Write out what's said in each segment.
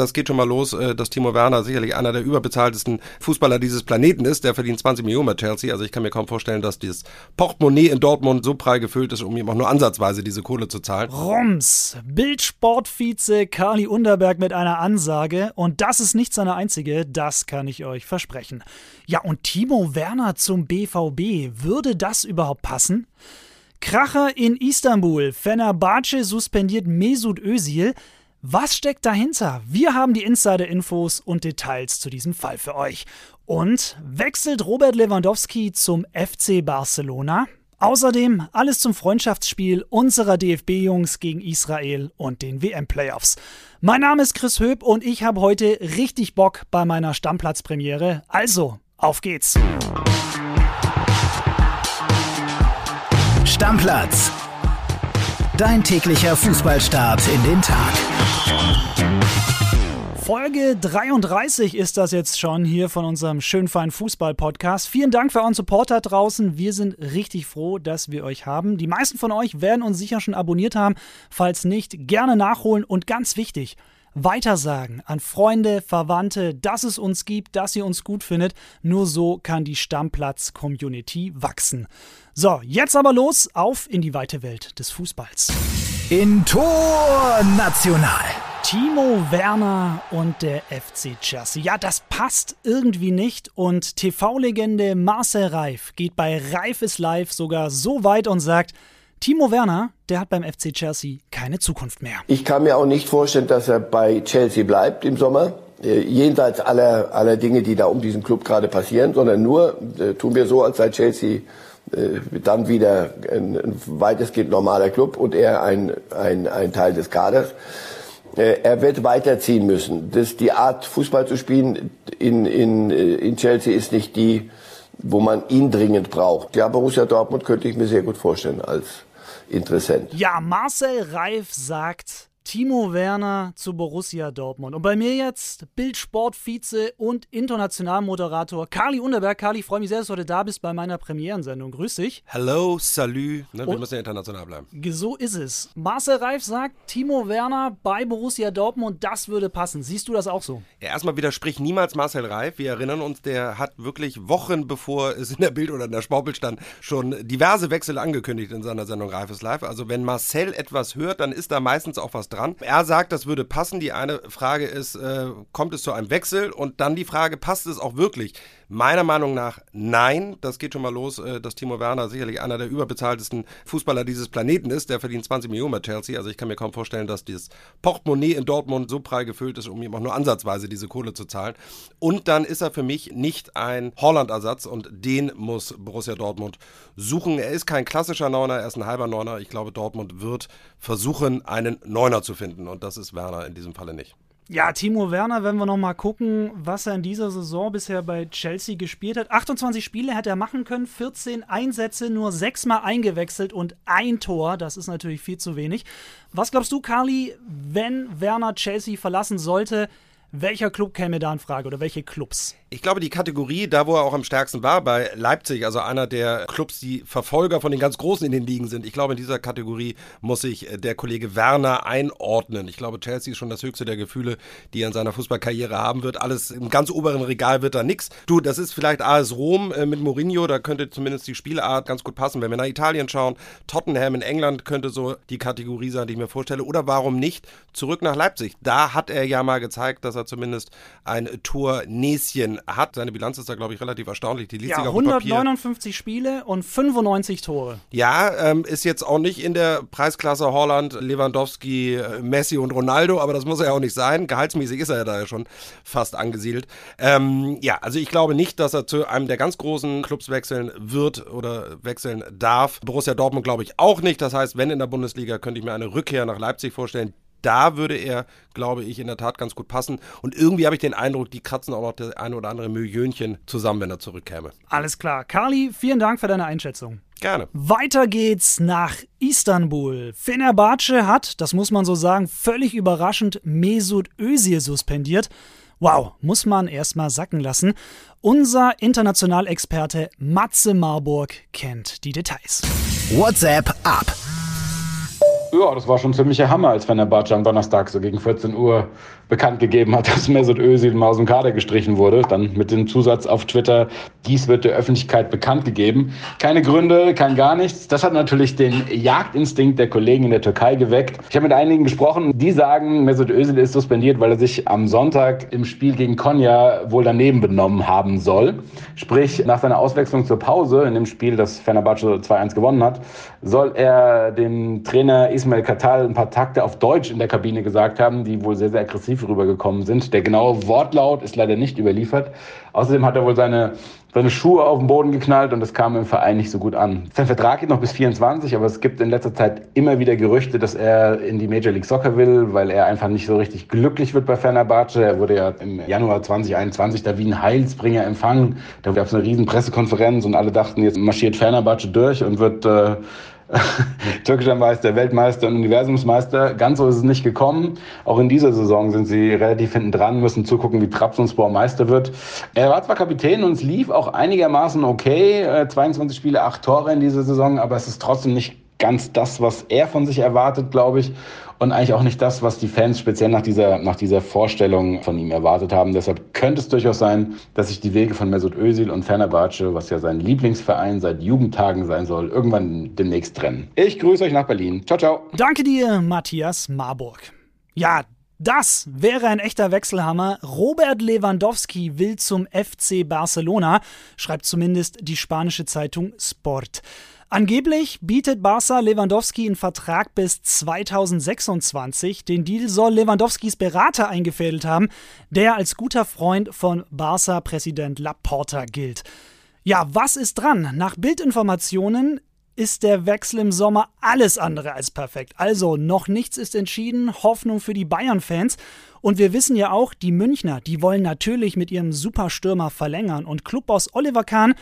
Das geht schon mal los, äh, dass Timo Werner sicherlich einer der überbezahltesten Fußballer dieses Planeten ist. Der verdient 20 Millionen bei Chelsea. Also ich kann mir kaum vorstellen, dass dieses Portemonnaie in Dortmund so prall gefüllt ist, um ihm auch nur ansatzweise diese Kohle zu zahlen. Rums, Bildsportvize Kali Underberg mit einer Ansage. Und das ist nicht seine einzige, das kann ich euch versprechen. Ja, und Timo Werner zum BVB, würde das überhaupt passen? Kracher in Istanbul. Fenerbahce suspendiert Mesut Özil. Was steckt dahinter? Wir haben die Insider-Infos und Details zu diesem Fall für euch. Und wechselt Robert Lewandowski zum FC Barcelona? Außerdem alles zum Freundschaftsspiel unserer DFB-Jungs gegen Israel und den WM-Playoffs. Mein Name ist Chris Höp und ich habe heute richtig Bock bei meiner Stammplatzpremiere. Also, auf geht's! Stammplatz. Dein täglicher Fußballstart in den Tag. Folge 33 ist das jetzt schon hier von unserem schön feinen Fußball-Podcast. Vielen Dank für euren Support da draußen. Wir sind richtig froh, dass wir euch haben. Die meisten von euch werden uns sicher schon abonniert haben. Falls nicht, gerne nachholen und ganz wichtig, weitersagen an Freunde, Verwandte, dass es uns gibt, dass ihr uns gut findet. Nur so kann die Stammplatz-Community wachsen. So, jetzt aber los, auf in die weite Welt des Fußballs. In Tor National. Timo Werner und der FC Chelsea. Ja, das passt irgendwie nicht und TV-Legende Marcel Reif geht bei Reif ist live sogar so weit und sagt, Timo Werner, der hat beim FC Chelsea keine Zukunft mehr. Ich kann mir auch nicht vorstellen, dass er bei Chelsea bleibt im Sommer. Äh, jenseits aller, aller Dinge, die da um diesen Club gerade passieren, sondern nur äh, tun wir so, als sei Chelsea äh, dann wieder ein, ein weitestgehend normaler Club und er ein, ein, ein Teil des Kaders. Äh, er wird weiterziehen müssen. Das, die Art, Fußball zu spielen in, in, äh, in Chelsea ist nicht die, wo man ihn dringend braucht. Ja, Borussia Dortmund könnte ich mir sehr gut vorstellen als Interessent. Ja, Marcel Reif sagt, Timo Werner zu Borussia Dortmund. Und bei mir jetzt Bildsport-Vize und Internationalmoderator Kali Unterberg. Kali, ich freue mich sehr, dass du heute da bist bei meiner Premierensendung. Grüß dich. Hello, salut. Ne, wir müssen ja international bleiben. So ist es. Marcel Reif sagt, Timo Werner bei Borussia Dortmund, das würde passen. Siehst du das auch so? Ja, erstmal widerspricht niemals Marcel Reif. Wir erinnern uns, der hat wirklich Wochen bevor es in der Bild oder in der Sportbild stand, schon diverse Wechsel angekündigt in seiner Sendung Reif ist live. Also wenn Marcel etwas hört, dann ist da meistens auch was dran. Er sagt, das würde passen. Die eine Frage ist, äh, kommt es zu einem Wechsel? Und dann die Frage, passt es auch wirklich? Meiner Meinung nach nein. Das geht schon mal los, äh, dass Timo Werner sicherlich einer der überbezahltesten Fußballer dieses Planeten ist. Der verdient 20 Millionen bei Chelsea. Also ich kann mir kaum vorstellen, dass dieses Portemonnaie in Dortmund so prall gefüllt ist, um ihm auch nur ansatzweise diese Kohle zu zahlen. Und dann ist er für mich nicht ein Holland-Ersatz und den muss Borussia Dortmund suchen. Er ist kein klassischer Neuner, er ist ein halber Neuner. Ich glaube, Dortmund wird versuchen, einen Neuner zu finden und das ist Werner in diesem Falle nicht. Ja, Timo Werner, wenn wir noch mal gucken, was er in dieser Saison bisher bei Chelsea gespielt hat. 28 Spiele hat er machen können, 14 Einsätze, nur sechsmal eingewechselt und ein Tor. Das ist natürlich viel zu wenig. Was glaubst du, Carly, wenn Werner Chelsea verlassen sollte? Welcher Club käme da in Frage oder welche Clubs? Ich glaube, die Kategorie, da wo er auch am stärksten war, bei Leipzig, also einer der Clubs, die Verfolger von den ganz Großen in den Ligen sind, ich glaube, in dieser Kategorie muss sich äh, der Kollege Werner einordnen. Ich glaube, Chelsea ist schon das höchste der Gefühle, die er in seiner Fußballkarriere haben wird. Alles im ganz oberen Regal wird da nichts. Du, das ist vielleicht AS Rom äh, mit Mourinho, da könnte zumindest die Spielart ganz gut passen. Wenn wir nach Italien schauen, Tottenham in England könnte so die Kategorie sein, die ich mir vorstelle. Oder warum nicht zurück nach Leipzig? Da hat er ja mal gezeigt, dass er zumindest ein Hat. Seine Bilanz ist da, glaube ich, relativ erstaunlich. Die liest ja, sich auf 159 Spiele und 95 Tore. Ja, ähm, ist jetzt auch nicht in der Preisklasse Holland, Lewandowski, äh, Messi und Ronaldo, aber das muss er ja auch nicht sein. Gehaltsmäßig ist er ja da ja schon fast angesiedelt. Ähm, ja, also ich glaube nicht, dass er zu einem der ganz großen Clubs wechseln wird oder wechseln darf. Borussia Dortmund glaube ich auch nicht. Das heißt, wenn in der Bundesliga, könnte ich mir eine Rückkehr nach Leipzig vorstellen da würde er, glaube ich, in der Tat ganz gut passen. Und irgendwie habe ich den Eindruck, die kratzen auch noch das eine oder andere Millionchen zusammen, wenn er zurückkäme. Alles klar. Carly, vielen Dank für deine Einschätzung. Gerne. Weiter geht's nach Istanbul. Fenerbahce hat, das muss man so sagen, völlig überraschend Mesut Özil suspendiert. Wow, muss man erstmal sacken lassen. Unser Internationalexperte Matze Marburg kennt die Details. WhatsApp ab. Ja, das war schon ziemlicher Hammer, als Fenerbahce am Donnerstag so gegen 14 Uhr bekannt gegeben hat, dass Mesut Özil mal aus dem Kader gestrichen wurde. Dann mit dem Zusatz auf Twitter, dies wird der Öffentlichkeit bekannt gegeben. Keine Gründe, kein gar nichts. Das hat natürlich den Jagdinstinkt der Kollegen in der Türkei geweckt. Ich habe mit einigen gesprochen, die sagen, Mesut Özil ist suspendiert, weil er sich am Sonntag im Spiel gegen Konya wohl daneben benommen haben soll. Sprich, nach seiner Auswechslung zur Pause in dem Spiel, das Fenerbahce 2-1 gewonnen hat, soll er dem Trainer Ismail Katal ein paar Takte auf Deutsch in der Kabine gesagt haben, die wohl sehr, sehr aggressiv rübergekommen sind. Der genaue Wortlaut ist leider nicht überliefert. Außerdem hat er wohl seine seine Schuhe auf den Boden geknallt und das kam im Verein nicht so gut an. Sein Vertrag geht noch bis 24, aber es gibt in letzter Zeit immer wieder Gerüchte, dass er in die Major League Soccer will, weil er einfach nicht so richtig glücklich wird bei Fenerbahce. Er wurde ja im Januar 2021 da wie ein Heilsbringer empfangen. Da gab es eine riesen Pressekonferenz und alle dachten, jetzt marschiert Fenerbahce durch und wird äh, türkischer Meister, Weltmeister und Universumsmeister. Ganz so ist es nicht gekommen. Auch in dieser Saison sind sie relativ hinten dran, müssen zugucken, wie Trabzonspor Meister wird. Er war zwar Kapitän und es lief auch einigermaßen okay. 22 äh, Spiele, 8 Tore in dieser Saison, aber es ist trotzdem nicht ganz das, was er von sich erwartet, glaube ich und eigentlich auch nicht das, was die Fans speziell nach dieser, nach dieser Vorstellung von ihm erwartet haben. Deshalb könnte es durchaus sein, dass sich die Wege von Mesut Özil und Fenerbahce, was ja sein Lieblingsverein seit Jugendtagen sein soll, irgendwann demnächst trennen. Ich grüße euch nach Berlin. Ciao, ciao. Danke dir, Matthias Marburg. Ja, das wäre ein echter Wechselhammer. Robert Lewandowski will zum FC Barcelona, schreibt zumindest die spanische Zeitung Sport. Angeblich bietet Barca Lewandowski einen Vertrag bis 2026. Den Deal soll Lewandowskis Berater eingefädelt haben, der als guter Freund von Barca-Präsident Laporta gilt. Ja, was ist dran? Nach Bildinformationen ist der Wechsel im Sommer alles andere als perfekt. Also noch nichts ist entschieden, Hoffnung für die Bayern-Fans. Und wir wissen ja auch, die Münchner, die wollen natürlich mit ihrem Superstürmer verlängern. Und Clubboss Oliver Kahn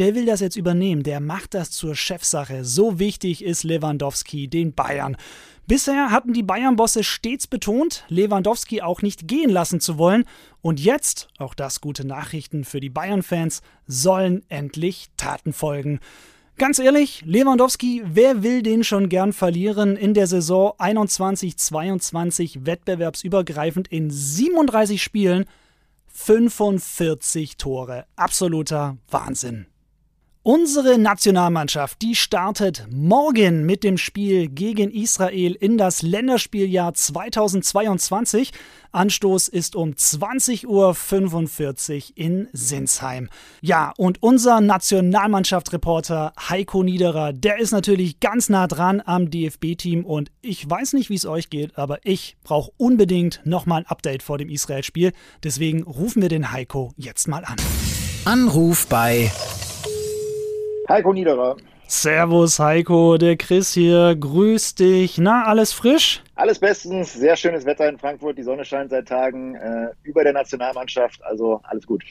der will das jetzt übernehmen, der macht das zur Chefsache. So wichtig ist Lewandowski den Bayern. Bisher hatten die Bayern-Bosse stets betont, Lewandowski auch nicht gehen lassen zu wollen. Und jetzt, auch das gute Nachrichten für die Bayern-Fans, sollen endlich Taten folgen. Ganz ehrlich, Lewandowski, wer will den schon gern verlieren in der Saison 21-22 wettbewerbsübergreifend in 37 Spielen? 45 Tore. Absoluter Wahnsinn. Unsere Nationalmannschaft, die startet morgen mit dem Spiel gegen Israel in das Länderspieljahr 2022. Anstoß ist um 20.45 Uhr in Sinsheim. Ja, und unser Nationalmannschaftsreporter Heiko Niederer, der ist natürlich ganz nah dran am DFB-Team und ich weiß nicht, wie es euch geht, aber ich brauche unbedingt nochmal ein Update vor dem Israel-Spiel. Deswegen rufen wir den Heiko jetzt mal an. Anruf bei Heiko Niederer. Servus Heiko, der Chris hier, grüß dich. Na, alles frisch? Alles bestens, sehr schönes Wetter in Frankfurt, die Sonne scheint seit Tagen äh, über der Nationalmannschaft, also alles gut.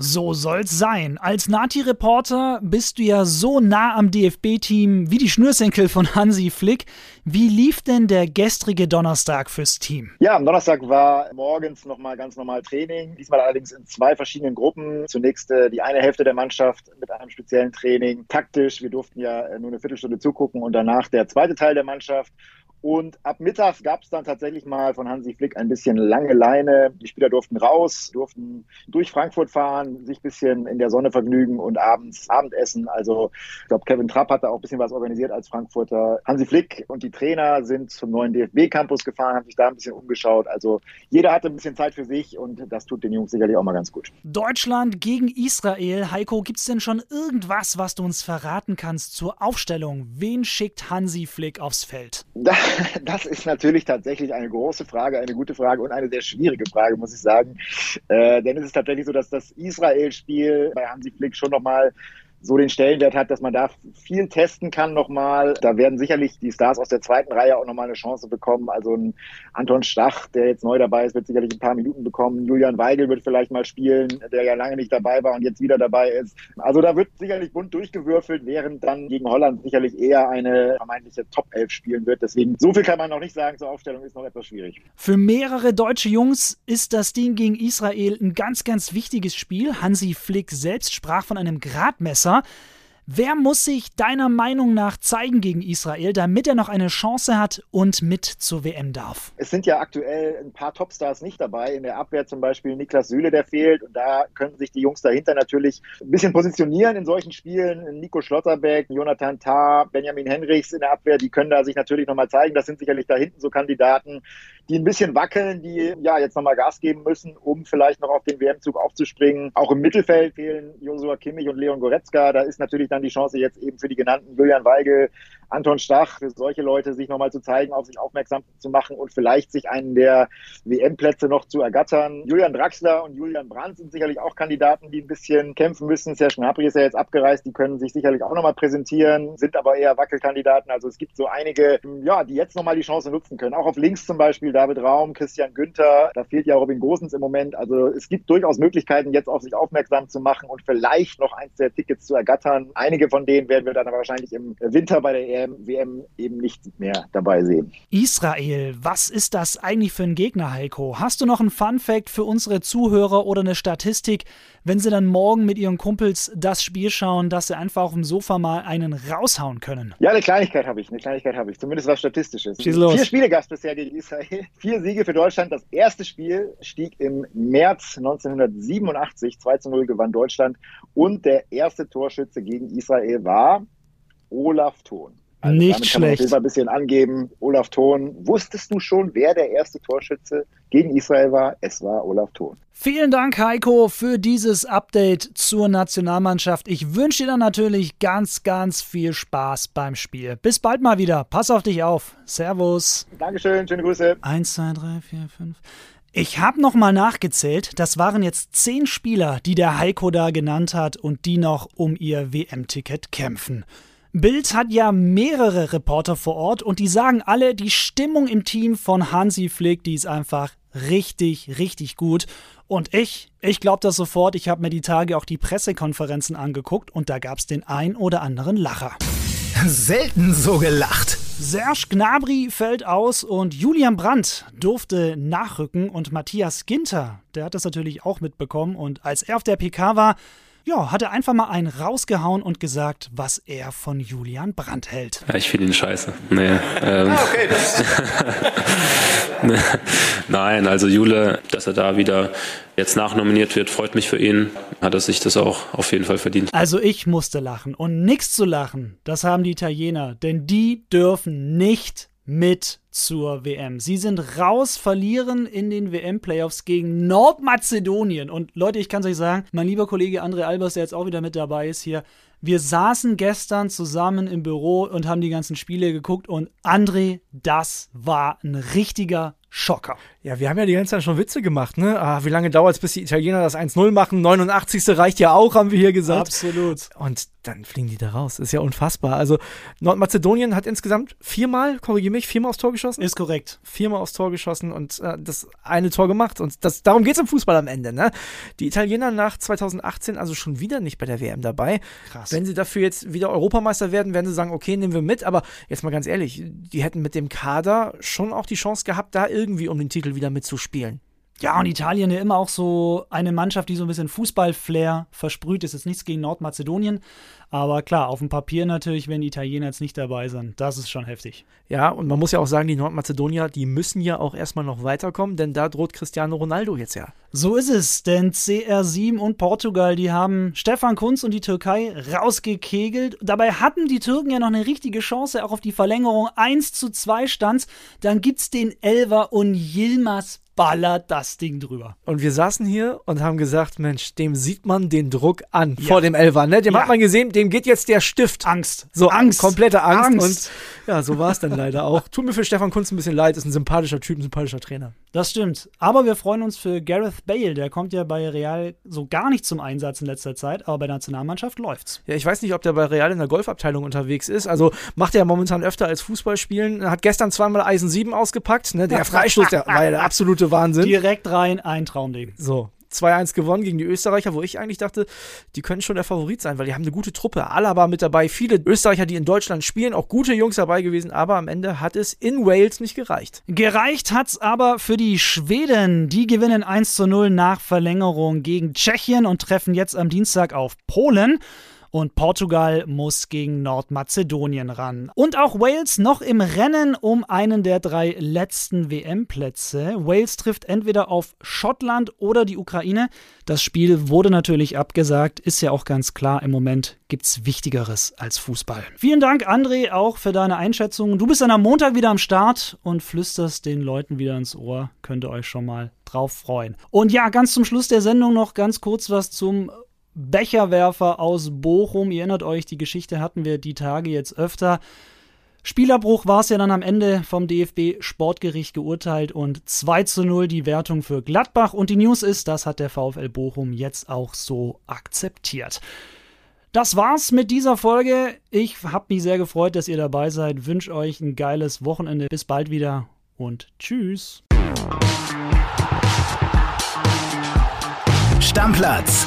So soll's sein. Als Nati-Reporter bist du ja so nah am DFB-Team wie die Schnürsenkel von Hansi Flick. Wie lief denn der gestrige Donnerstag fürs Team? Ja, am Donnerstag war morgens nochmal ganz normal Training, diesmal allerdings in zwei verschiedenen Gruppen. Zunächst äh, die eine Hälfte der Mannschaft mit einem speziellen Training, taktisch. Wir durften ja nur eine Viertelstunde zugucken und danach der zweite Teil der Mannschaft und ab Mittag gab es dann tatsächlich mal von Hansi Flick ein bisschen lange Leine. Die Spieler durften raus, durften durch Frankfurt fahren, sich ein bisschen in der Sonne vergnügen und abends Abendessen. Also ich glaube, Kevin Trapp hatte auch ein bisschen was organisiert als Frankfurter. Hansi Flick und die Trainer sind zum neuen DFB-Campus gefahren, haben sich da ein bisschen umgeschaut. Also jeder hatte ein bisschen Zeit für sich und das tut den Jungs sicherlich auch mal ganz gut. Deutschland gegen Israel. Heiko, gibt es denn schon irgendwas, was du uns verraten kannst zur Aufstellung? Wen schickt Hansi Flick aufs Feld? Das ist natürlich tatsächlich eine große Frage, eine gute Frage und eine sehr schwierige Frage, muss ich sagen. Äh, denn es ist tatsächlich so, dass das Israel-Spiel bei Hansi Flick schon nochmal so den Stellenwert hat, dass man da viel testen kann nochmal. Da werden sicherlich die Stars aus der zweiten Reihe auch nochmal eine Chance bekommen. Also ein Anton Stach, der jetzt neu dabei ist, wird sicherlich ein paar Minuten bekommen. Julian Weigel wird vielleicht mal spielen, der ja lange nicht dabei war und jetzt wieder dabei ist. Also da wird sicherlich bunt durchgewürfelt, während dann gegen Holland sicherlich eher eine vermeintliche Top 11 spielen wird. Deswegen so viel kann man noch nicht sagen zur Aufstellung, ist noch etwas schwierig. Für mehrere deutsche Jungs ist das Ding gegen Israel ein ganz, ganz wichtiges Spiel. Hansi Flick selbst sprach von einem Gradmesser. Wasser. Wer muss sich deiner Meinung nach zeigen gegen Israel, damit er noch eine Chance hat und mit zur WM darf? Es sind ja aktuell ein paar Topstars nicht dabei. In der Abwehr zum Beispiel Niklas Süle, der fehlt. Und da könnten sich die Jungs dahinter natürlich ein bisschen positionieren in solchen Spielen. Nico Schlotterbeck, Jonathan Tah, Benjamin Henrichs in der Abwehr, die können da sich natürlich nochmal zeigen. Das sind sicherlich da hinten so Kandidaten, die ein bisschen wackeln, die ja jetzt nochmal Gas geben müssen, um vielleicht noch auf den WM-Zug aufzuspringen. Auch im Mittelfeld fehlen Josua Kimmich und Leon Goretzka. Da ist natürlich dann die Chance jetzt eben für die genannten Julian Weigel, Anton Stach, für solche Leute sich nochmal zu zeigen, auf sich aufmerksam zu machen und vielleicht sich einen der WM-Plätze noch zu ergattern. Julian Draxler und Julian Brandt sind sicherlich auch Kandidaten, die ein bisschen kämpfen müssen. Serge Gnabry ist ja jetzt abgereist, die können sich sicherlich auch nochmal präsentieren, sind aber eher Wackelkandidaten. Also es gibt so einige, ja, die jetzt nochmal die Chance nutzen können. Auch auf links zum Beispiel David Raum, Christian Günther, da fehlt ja Robin Gosens im Moment. Also es gibt durchaus Möglichkeiten, jetzt auf sich aufmerksam zu machen und vielleicht noch eins der Tickets zu ergattern. Einige von denen werden wir dann aber wahrscheinlich im Winter bei der EM, WM eben nicht mehr dabei sehen. Israel, was ist das eigentlich für ein Gegner, Heiko? Hast du noch einen Fun Fact für unsere Zuhörer oder eine Statistik, wenn sie dann morgen mit ihren Kumpels das Spiel schauen, dass sie einfach auf dem Sofa mal einen raushauen können? Ja, eine Kleinigkeit habe ich, eine Kleinigkeit habe ich, zumindest was Statistisches. Schieß los. Vier Spiele gab es bisher gegen Israel, vier Siege für Deutschland. Das erste Spiel stieg im März 1987, 2 zu 0 gewann Deutschland und der erste Torschütze gegen Israel war Olaf Thon. Also Nicht schlecht. Ich ein bisschen angeben. Olaf Thon. Wusstest du schon, wer der erste Torschütze gegen Israel war? Es war Olaf Thon. Vielen Dank, Heiko, für dieses Update zur Nationalmannschaft. Ich wünsche dir dann natürlich ganz, ganz viel Spaß beim Spiel. Bis bald mal wieder. Pass auf dich auf. Servus. Dankeschön. Schöne Grüße. Eins, zwei, drei, vier, fünf. Ich habe nochmal nachgezählt, das waren jetzt zehn Spieler, die der Heiko da genannt hat und die noch um ihr WM-Ticket kämpfen. Bild hat ja mehrere Reporter vor Ort und die sagen alle, die Stimmung im Team von Hansi Flick, die ist einfach richtig, richtig gut. Und ich, ich glaube das sofort, ich habe mir die Tage auch die Pressekonferenzen angeguckt und da gab es den ein oder anderen Lacher. Selten so gelacht. Serge Gnabry fällt aus und Julian Brandt durfte nachrücken und Matthias Ginter, der hat das natürlich auch mitbekommen und als er auf der PK war, ja, hat er einfach mal einen rausgehauen und gesagt, was er von Julian Brandt hält. Ja, ich finde ihn scheiße. Nee. Ähm, ah, okay. Nein, also Jule, dass er da wieder jetzt nachnominiert wird, freut mich für ihn. Hat er sich das auch auf jeden Fall verdient. Also ich musste lachen und nichts zu lachen, das haben die Italiener, denn die dürfen nicht mit zur WM. Sie sind raus, verlieren in den WM-Playoffs gegen Nordmazedonien. Und Leute, ich kann es euch sagen, mein lieber Kollege André Albers, der jetzt auch wieder mit dabei ist hier, wir saßen gestern zusammen im Büro und haben die ganzen Spiele geguckt und André, das war ein richtiger Schocker. Ja, wir haben ja die ganze Zeit schon Witze gemacht, ne? Ah, wie lange dauert es, bis die Italiener das 1-0 machen? 89. reicht ja auch, haben wir hier gesagt. Absolut. Und dann fliegen die da raus. Ist ja unfassbar. Also Nordmazedonien hat insgesamt viermal, korrigiere mich, viermal aufs Tor geschossen? Ist korrekt. Viermal aufs Tor geschossen und äh, das eine Tor gemacht. Und das, darum geht es im Fußball am Ende, ne? Die Italiener nach 2018 also schon wieder nicht bei der WM dabei. Krass. Wenn sie dafür jetzt wieder Europameister werden, werden sie sagen, okay, nehmen wir mit. Aber jetzt mal ganz ehrlich, die hätten mit dem Kader schon auch die Chance gehabt, da irgendwie um den Titel wieder mitzuspielen. Ja, und Italien ja immer auch so eine Mannschaft, die so ein bisschen Fußball-Flair versprüht. Das ist nichts gegen Nordmazedonien. Aber klar, auf dem Papier natürlich, wenn die Italiener jetzt nicht dabei sind. Das ist schon heftig. Ja, und man muss ja auch sagen, die Nordmazedonier, die müssen ja auch erstmal noch weiterkommen, denn da droht Cristiano Ronaldo jetzt ja. So ist es, denn CR7 und Portugal, die haben Stefan Kunz und die Türkei rausgekegelt. Dabei hatten die Türken ja noch eine richtige Chance, auch auf die Verlängerung 1 zu 2 stand. Dann gibt's den Elver und Yilmaz ballert das Ding drüber. Und wir saßen hier und haben gesagt, Mensch, dem sieht man den Druck an ja. vor dem Elfer. Ne? Dem ja. hat man gesehen, dem geht jetzt der Stift. Angst. So Angst. Komplette Angst. Angst. Und ja, so war es dann leider auch. Tut mir für Stefan Kunz ein bisschen leid, ist ein sympathischer Typ, ein sympathischer Trainer. Das stimmt. Aber wir freuen uns für Gareth Bale. Der kommt ja bei Real so gar nicht zum Einsatz in letzter Zeit, aber bei der Nationalmannschaft läuft's. Ja, ich weiß nicht, ob der bei Real in der Golfabteilung unterwegs ist. Also macht er momentan öfter als Fußball spielen. Hat gestern zweimal Eisen 7 ausgepackt. Ne? Der Freistoß, der war ja der absolute Wahnsinn. Direkt rein, ein Traumding. So, 2-1 gewonnen gegen die Österreicher, wo ich eigentlich dachte, die können schon der Favorit sein, weil die haben eine gute Truppe. Alaba mit dabei, viele Österreicher, die in Deutschland spielen, auch gute Jungs dabei gewesen, aber am Ende hat es in Wales nicht gereicht. Gereicht hat's aber für die Schweden. Die gewinnen 1 zu 0 nach Verlängerung gegen Tschechien und treffen jetzt am Dienstag auf Polen. Und Portugal muss gegen Nordmazedonien ran. Und auch Wales noch im Rennen um einen der drei letzten WM-Plätze. Wales trifft entweder auf Schottland oder die Ukraine. Das Spiel wurde natürlich abgesagt, ist ja auch ganz klar, im Moment gibt es Wichtigeres als Fußball. Vielen Dank, André, auch für deine Einschätzung. Du bist dann am Montag wieder am Start und flüsterst den Leuten wieder ins Ohr. Könnt ihr euch schon mal drauf freuen. Und ja, ganz zum Schluss der Sendung noch ganz kurz was zum Becherwerfer aus Bochum. Ihr erinnert euch, die Geschichte hatten wir die Tage jetzt öfter. Spielerbruch war es ja dann am Ende vom DFB Sportgericht geurteilt und 2 zu 0 die Wertung für Gladbach. Und die News ist, das hat der VfL Bochum jetzt auch so akzeptiert. Das war's mit dieser Folge. Ich habe mich sehr gefreut, dass ihr dabei seid. Wünsche euch ein geiles Wochenende. Bis bald wieder und tschüss. Stammplatz.